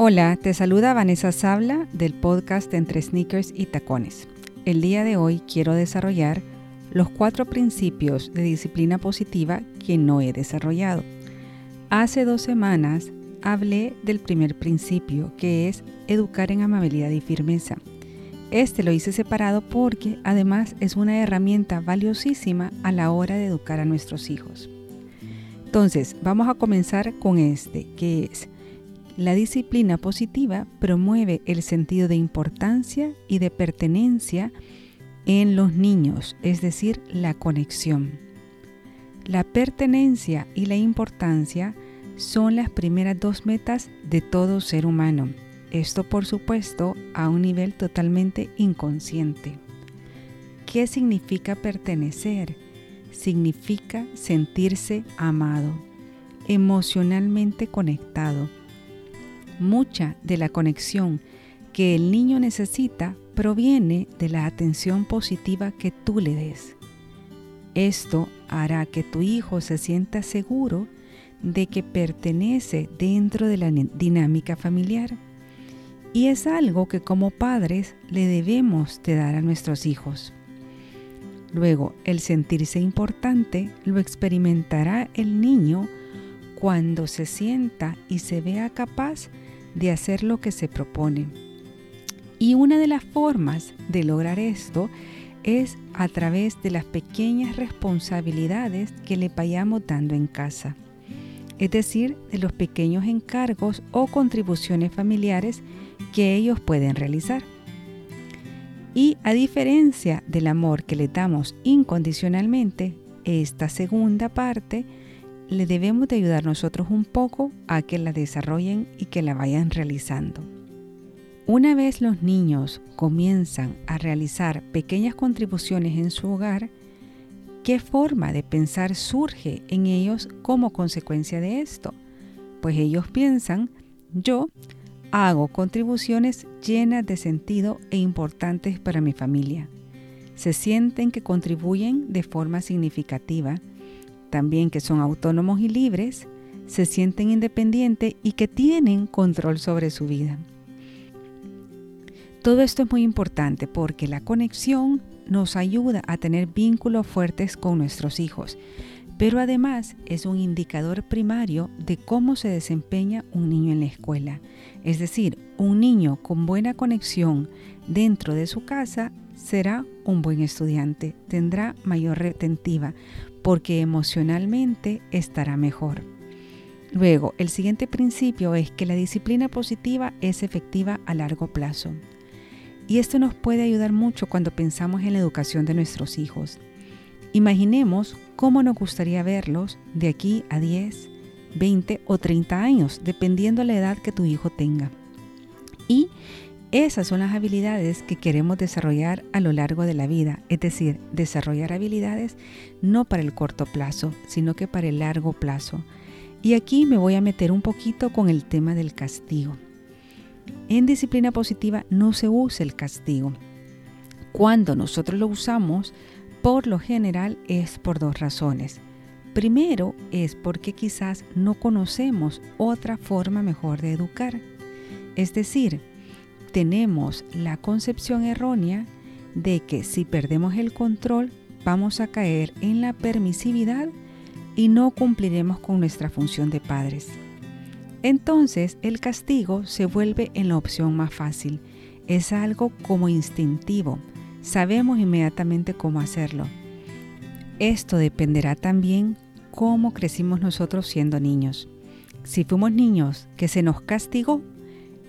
Hola, te saluda Vanessa Sabla del podcast Entre Sneakers y Tacones. El día de hoy quiero desarrollar los cuatro principios de disciplina positiva que no he desarrollado. Hace dos semanas hablé del primer principio, que es educar en amabilidad y firmeza. Este lo hice separado porque además es una herramienta valiosísima a la hora de educar a nuestros hijos. Entonces, vamos a comenzar con este, que es la disciplina positiva promueve el sentido de importancia y de pertenencia en los niños, es decir, la conexión. La pertenencia y la importancia son las primeras dos metas de todo ser humano. Esto, por supuesto, a un nivel totalmente inconsciente. ¿Qué significa pertenecer? Significa sentirse amado, emocionalmente conectado Mucha de la conexión que el niño necesita proviene de la atención positiva que tú le des. Esto hará que tu hijo se sienta seguro de que pertenece dentro de la dinámica familiar. Y es algo que como padres le debemos de dar a nuestros hijos. Luego, el sentirse importante lo experimentará el niño cuando se sienta y se vea capaz de hacer lo que se propone. Y una de las formas de lograr esto es a través de las pequeñas responsabilidades que le vayamos dando en casa, es decir, de los pequeños encargos o contribuciones familiares que ellos pueden realizar. Y a diferencia del amor que le damos incondicionalmente, esta segunda parte le debemos de ayudar nosotros un poco a que la desarrollen y que la vayan realizando. Una vez los niños comienzan a realizar pequeñas contribuciones en su hogar, ¿qué forma de pensar surge en ellos como consecuencia de esto? Pues ellos piensan, yo hago contribuciones llenas de sentido e importantes para mi familia. Se sienten que contribuyen de forma significativa también que son autónomos y libres, se sienten independientes y que tienen control sobre su vida. Todo esto es muy importante porque la conexión nos ayuda a tener vínculos fuertes con nuestros hijos, pero además es un indicador primario de cómo se desempeña un niño en la escuela. Es decir, un niño con buena conexión dentro de su casa será un buen estudiante, tendrá mayor retentiva, porque emocionalmente estará mejor. Luego, el siguiente principio es que la disciplina positiva es efectiva a largo plazo. Y esto nos puede ayudar mucho cuando pensamos en la educación de nuestros hijos. Imaginemos cómo nos gustaría verlos de aquí a 10, 20 o 30 años, dependiendo la edad que tu hijo tenga. Y esas son las habilidades que queremos desarrollar a lo largo de la vida, es decir, desarrollar habilidades no para el corto plazo, sino que para el largo plazo. Y aquí me voy a meter un poquito con el tema del castigo. En disciplina positiva no se usa el castigo. Cuando nosotros lo usamos, por lo general es por dos razones. Primero es porque quizás no conocemos otra forma mejor de educar. Es decir, tenemos la concepción errónea de que si perdemos el control vamos a caer en la permisividad y no cumpliremos con nuestra función de padres. Entonces el castigo se vuelve en la opción más fácil. Es algo como instintivo. Sabemos inmediatamente cómo hacerlo. Esto dependerá también cómo crecimos nosotros siendo niños. Si fuimos niños que se nos castigó,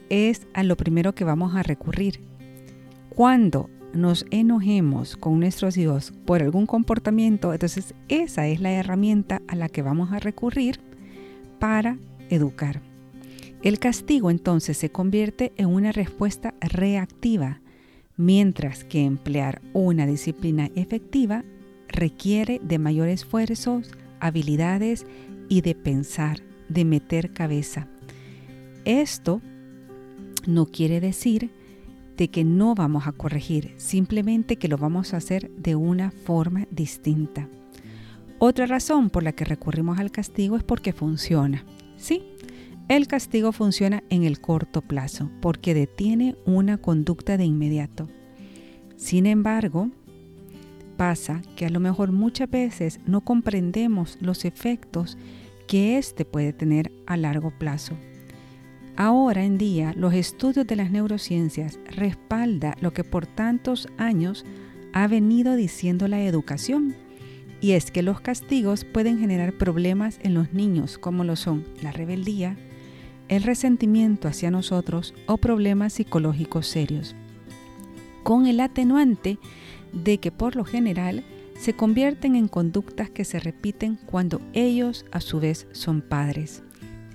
es a lo primero que vamos a recurrir. Cuando nos enojemos con nuestros hijos por algún comportamiento, entonces esa es la herramienta a la que vamos a recurrir para educar. El castigo entonces se convierte en una respuesta reactiva, mientras que emplear una disciplina efectiva requiere de mayor esfuerzos, habilidades y de pensar, de meter cabeza. Esto no quiere decir de que no vamos a corregir, simplemente que lo vamos a hacer de una forma distinta. Otra razón por la que recurrimos al castigo es porque funciona. Sí, El castigo funciona en el corto plazo porque detiene una conducta de inmediato. Sin embargo, pasa que a lo mejor muchas veces no comprendemos los efectos que éste puede tener a largo plazo. Ahora en día, los estudios de las neurociencias respalda lo que por tantos años ha venido diciendo la educación, y es que los castigos pueden generar problemas en los niños como lo son la rebeldía, el resentimiento hacia nosotros o problemas psicológicos serios, con el atenuante de que por lo general se convierten en conductas que se repiten cuando ellos a su vez son padres,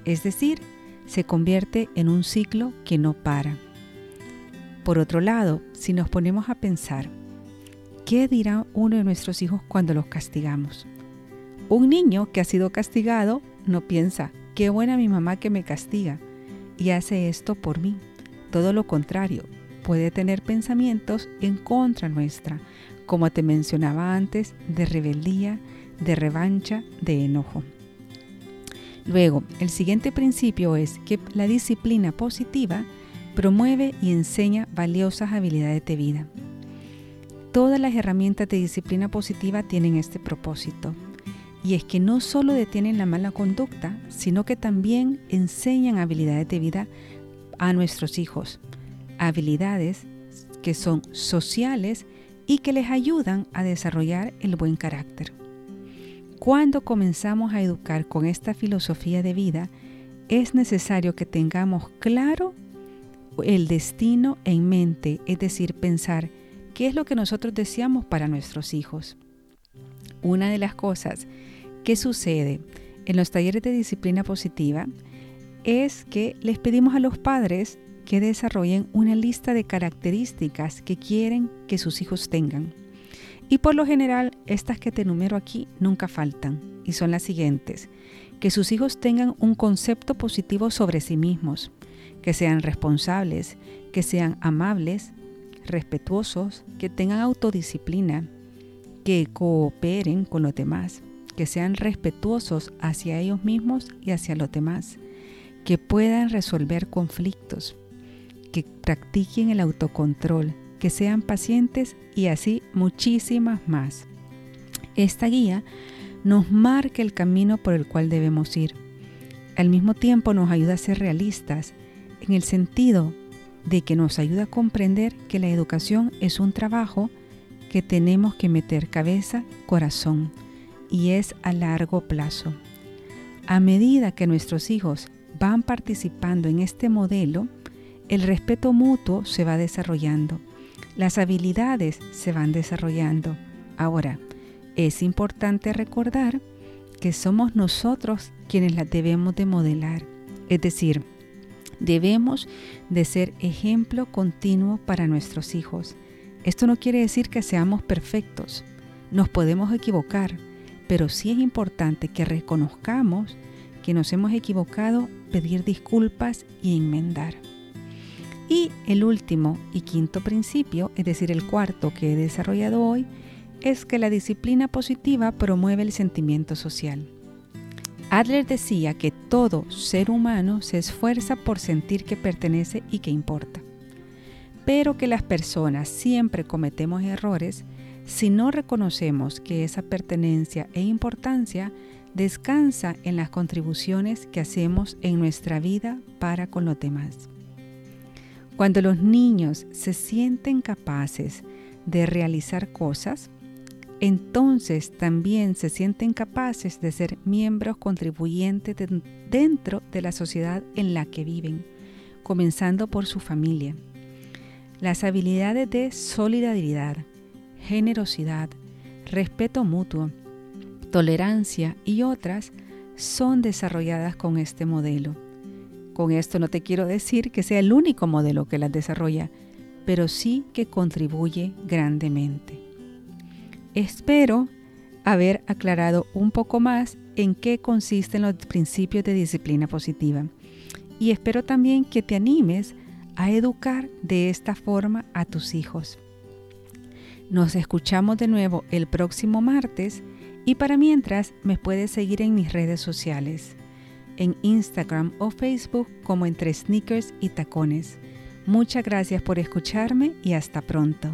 es decir, se convierte en un ciclo que no para. Por otro lado, si nos ponemos a pensar, ¿qué dirá uno de nuestros hijos cuando los castigamos? Un niño que ha sido castigado no piensa, qué buena mi mamá que me castiga y hace esto por mí. Todo lo contrario, puede tener pensamientos en contra nuestra, como te mencionaba antes, de rebeldía, de revancha, de enojo. Luego, el siguiente principio es que la disciplina positiva promueve y enseña valiosas habilidades de vida. Todas las herramientas de disciplina positiva tienen este propósito, y es que no solo detienen la mala conducta, sino que también enseñan habilidades de vida a nuestros hijos, habilidades que son sociales y que les ayudan a desarrollar el buen carácter. Cuando comenzamos a educar con esta filosofía de vida, es necesario que tengamos claro el destino en mente, es decir, pensar qué es lo que nosotros deseamos para nuestros hijos. Una de las cosas que sucede en los talleres de disciplina positiva es que les pedimos a los padres que desarrollen una lista de características que quieren que sus hijos tengan. Y por lo general, estas que te enumero aquí nunca faltan, y son las siguientes. Que sus hijos tengan un concepto positivo sobre sí mismos, que sean responsables, que sean amables, respetuosos, que tengan autodisciplina, que cooperen con los demás, que sean respetuosos hacia ellos mismos y hacia los demás, que puedan resolver conflictos, que practiquen el autocontrol, que sean pacientes y así muchísimas más. Esta guía nos marca el camino por el cual debemos ir. Al mismo tiempo nos ayuda a ser realistas en el sentido de que nos ayuda a comprender que la educación es un trabajo que tenemos que meter cabeza, corazón y es a largo plazo. A medida que nuestros hijos van participando en este modelo, el respeto mutuo se va desarrollando las habilidades se van desarrollando. Ahora, es importante recordar que somos nosotros quienes las debemos de modelar. Es decir, debemos de ser ejemplo continuo para nuestros hijos. Esto no quiere decir que seamos perfectos. Nos podemos equivocar, pero sí es importante que reconozcamos que nos hemos equivocado, pedir disculpas y enmendar. Y el último y quinto principio, es decir, el cuarto que he desarrollado hoy, es que la disciplina positiva promueve el sentimiento social. Adler decía que todo ser humano se esfuerza por sentir que pertenece y que importa, pero que las personas siempre cometemos errores si no reconocemos que esa pertenencia e importancia descansa en las contribuciones que hacemos en nuestra vida para con los demás. Cuando los niños se sienten capaces de realizar cosas, entonces también se sienten capaces de ser miembros contribuyentes dentro de la sociedad en la que viven, comenzando por su familia. Las habilidades de solidaridad, generosidad, respeto mutuo, tolerancia y otras son desarrolladas con este modelo. Con esto no te quiero decir que sea el único modelo que las desarrolla, pero sí que contribuye grandemente. Espero haber aclarado un poco más en qué consisten los principios de disciplina positiva y espero también que te animes a educar de esta forma a tus hijos. Nos escuchamos de nuevo el próximo martes y para mientras me puedes seguir en mis redes sociales. En Instagram o Facebook como entre sneakers y tacones. Muchas gracias por escucharme y hasta pronto.